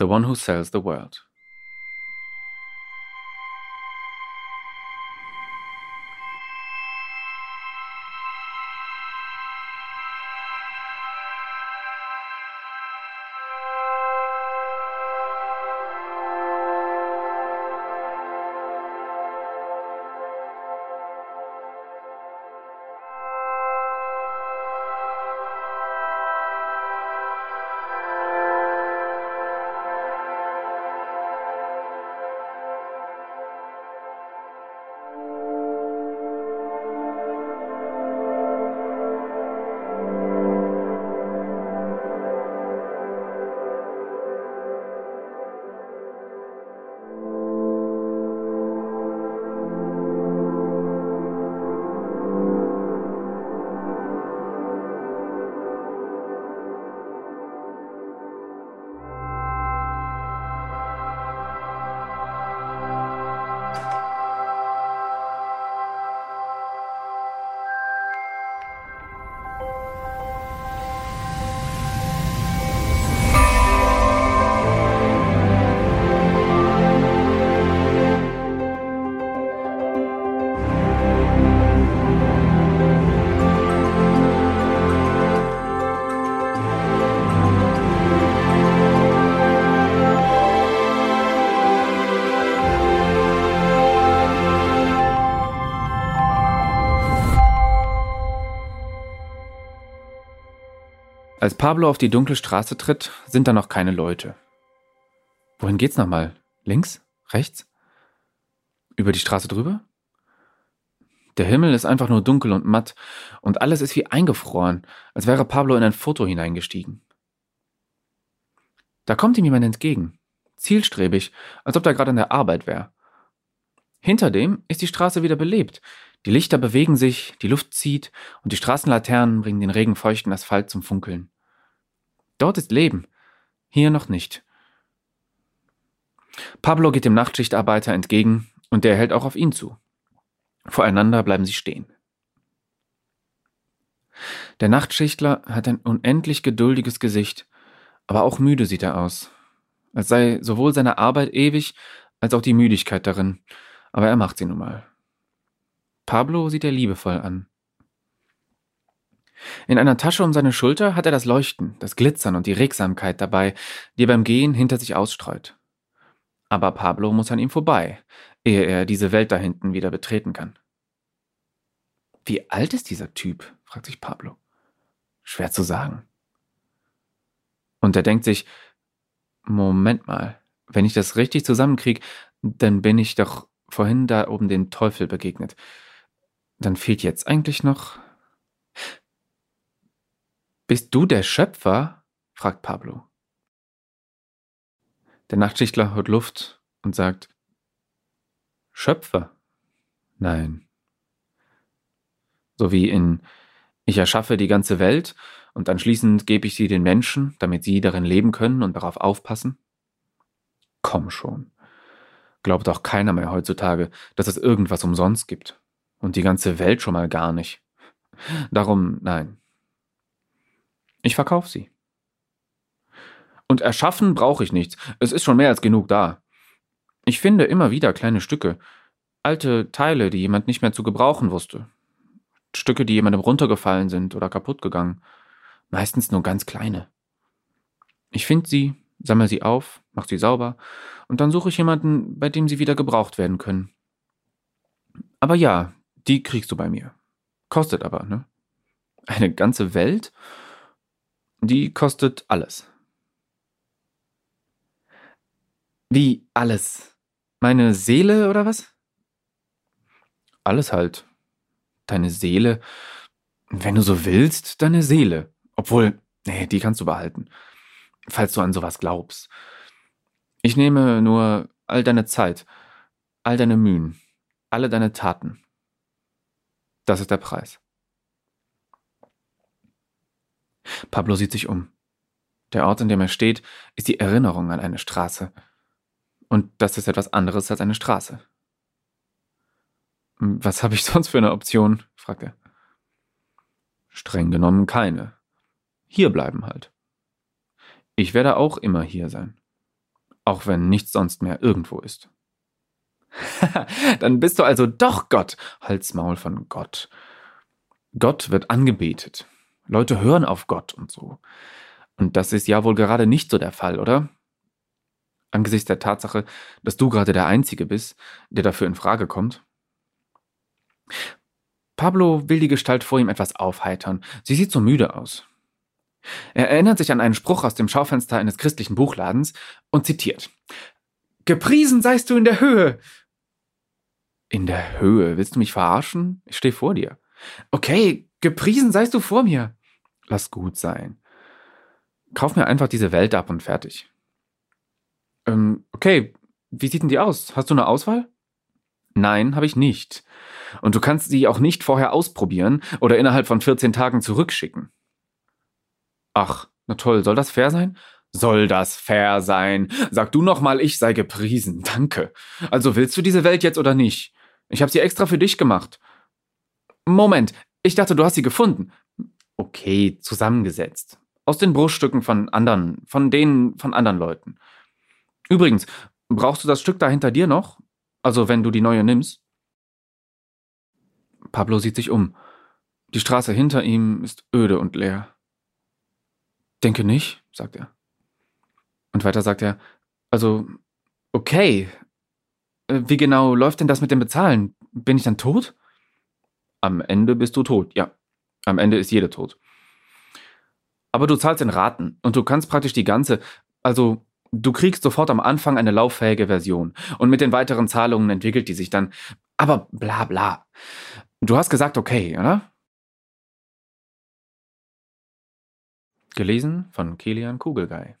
The One Who Sells the World. Als Pablo auf die dunkle Straße tritt, sind da noch keine Leute. Wohin geht's nochmal? Links? Rechts? Über die Straße drüber? Der Himmel ist einfach nur dunkel und matt und alles ist wie eingefroren, als wäre Pablo in ein Foto hineingestiegen. Da kommt ihm jemand entgegen, zielstrebig, als ob er gerade an der Arbeit wäre. Hinter dem ist die Straße wieder belebt. Die Lichter bewegen sich, die Luft zieht und die Straßenlaternen bringen den regenfeuchten Asphalt zum Funkeln. Dort ist Leben, hier noch nicht. Pablo geht dem Nachtschichtarbeiter entgegen und der hält auch auf ihn zu. Voreinander bleiben sie stehen. Der Nachtschichtler hat ein unendlich geduldiges Gesicht, aber auch müde sieht er aus, als sei sowohl seine Arbeit ewig als auch die Müdigkeit darin, aber er macht sie nun mal. Pablo sieht er liebevoll an. In einer Tasche um seine Schulter hat er das Leuchten, das Glitzern und die Regsamkeit dabei, die er beim Gehen hinter sich ausstreut. Aber Pablo muss an ihm vorbei, ehe er diese Welt da hinten wieder betreten kann. Wie alt ist dieser Typ? fragt sich Pablo. Schwer zu sagen. Und er denkt sich, Moment mal, wenn ich das richtig zusammenkriege, dann bin ich doch vorhin da oben dem Teufel begegnet. Dann fehlt jetzt eigentlich noch. Bist du der Schöpfer? fragt Pablo. Der Nachtschichtler holt Luft und sagt, Schöpfer? Nein. So wie in Ich erschaffe die ganze Welt und anschließend gebe ich sie den Menschen, damit sie darin leben können und darauf aufpassen? Komm schon. Glaubt auch keiner mehr heutzutage, dass es irgendwas umsonst gibt. Und die ganze Welt schon mal gar nicht. Darum nein. Ich verkaufe sie. Und erschaffen brauche ich nichts. Es ist schon mehr als genug da. Ich finde immer wieder kleine Stücke. Alte Teile, die jemand nicht mehr zu gebrauchen wusste. Stücke, die jemandem runtergefallen sind oder kaputt gegangen. Meistens nur ganz kleine. Ich finde sie, sammle sie auf, mache sie sauber und dann suche ich jemanden, bei dem sie wieder gebraucht werden können. Aber ja, die kriegst du bei mir. Kostet aber, ne? Eine ganze Welt? Die kostet alles. Wie alles? Meine Seele oder was? Alles halt. Deine Seele. Wenn du so willst, deine Seele. Obwohl, nee, die kannst du behalten. Falls du an sowas glaubst. Ich nehme nur all deine Zeit, all deine Mühen, alle deine Taten. Das ist der Preis. Pablo sieht sich um. Der Ort, an dem er steht, ist die Erinnerung an eine Straße. Und das ist etwas anderes als eine Straße. Was habe ich sonst für eine Option? fragt er. Streng genommen keine. Hier bleiben halt. Ich werde auch immer hier sein. auch wenn nichts sonst mehr irgendwo ist. Dann bist du also doch Gott. Halsmaul von Gott. Gott wird angebetet. Leute hören auf Gott und so. Und das ist ja wohl gerade nicht so der Fall, oder? Angesichts der Tatsache, dass du gerade der Einzige bist, der dafür in Frage kommt. Pablo will die Gestalt vor ihm etwas aufheitern. Sie sieht so müde aus. Er erinnert sich an einen Spruch aus dem Schaufenster eines christlichen Buchladens und zitiert. Gepriesen seist du in der Höhe. In der Höhe? Willst du mich verarschen? Ich stehe vor dir. Okay, gepriesen seist du vor mir. Lass gut sein. Kauf mir einfach diese Welt ab und fertig. Ähm, okay, wie sieht denn die aus? Hast du eine Auswahl? Nein, habe ich nicht. Und du kannst sie auch nicht vorher ausprobieren oder innerhalb von 14 Tagen zurückschicken. Ach, na toll, soll das fair sein? Soll das fair sein? Sag du noch mal, ich sei gepriesen. Danke. Also willst du diese Welt jetzt oder nicht? Ich habe sie extra für dich gemacht. Moment, ich dachte, du hast sie gefunden. Okay, zusammengesetzt. Aus den Bruchstücken von anderen, von denen von anderen Leuten. Übrigens, brauchst du das Stück da hinter dir noch? Also, wenn du die neue nimmst? Pablo sieht sich um. Die Straße hinter ihm ist öde und leer. Denke nicht, sagt er. Und weiter sagt er, also, okay. Äh, wie genau läuft denn das mit dem Bezahlen? Bin ich dann tot? Am Ende bist du tot, ja. Am Ende ist jeder tot. Aber du zahlst in Raten und du kannst praktisch die ganze, also du kriegst sofort am Anfang eine lauffähige Version und mit den weiteren Zahlungen entwickelt die sich dann. Aber bla bla. Du hast gesagt okay, oder? Gelesen von Kilian Kugelgei.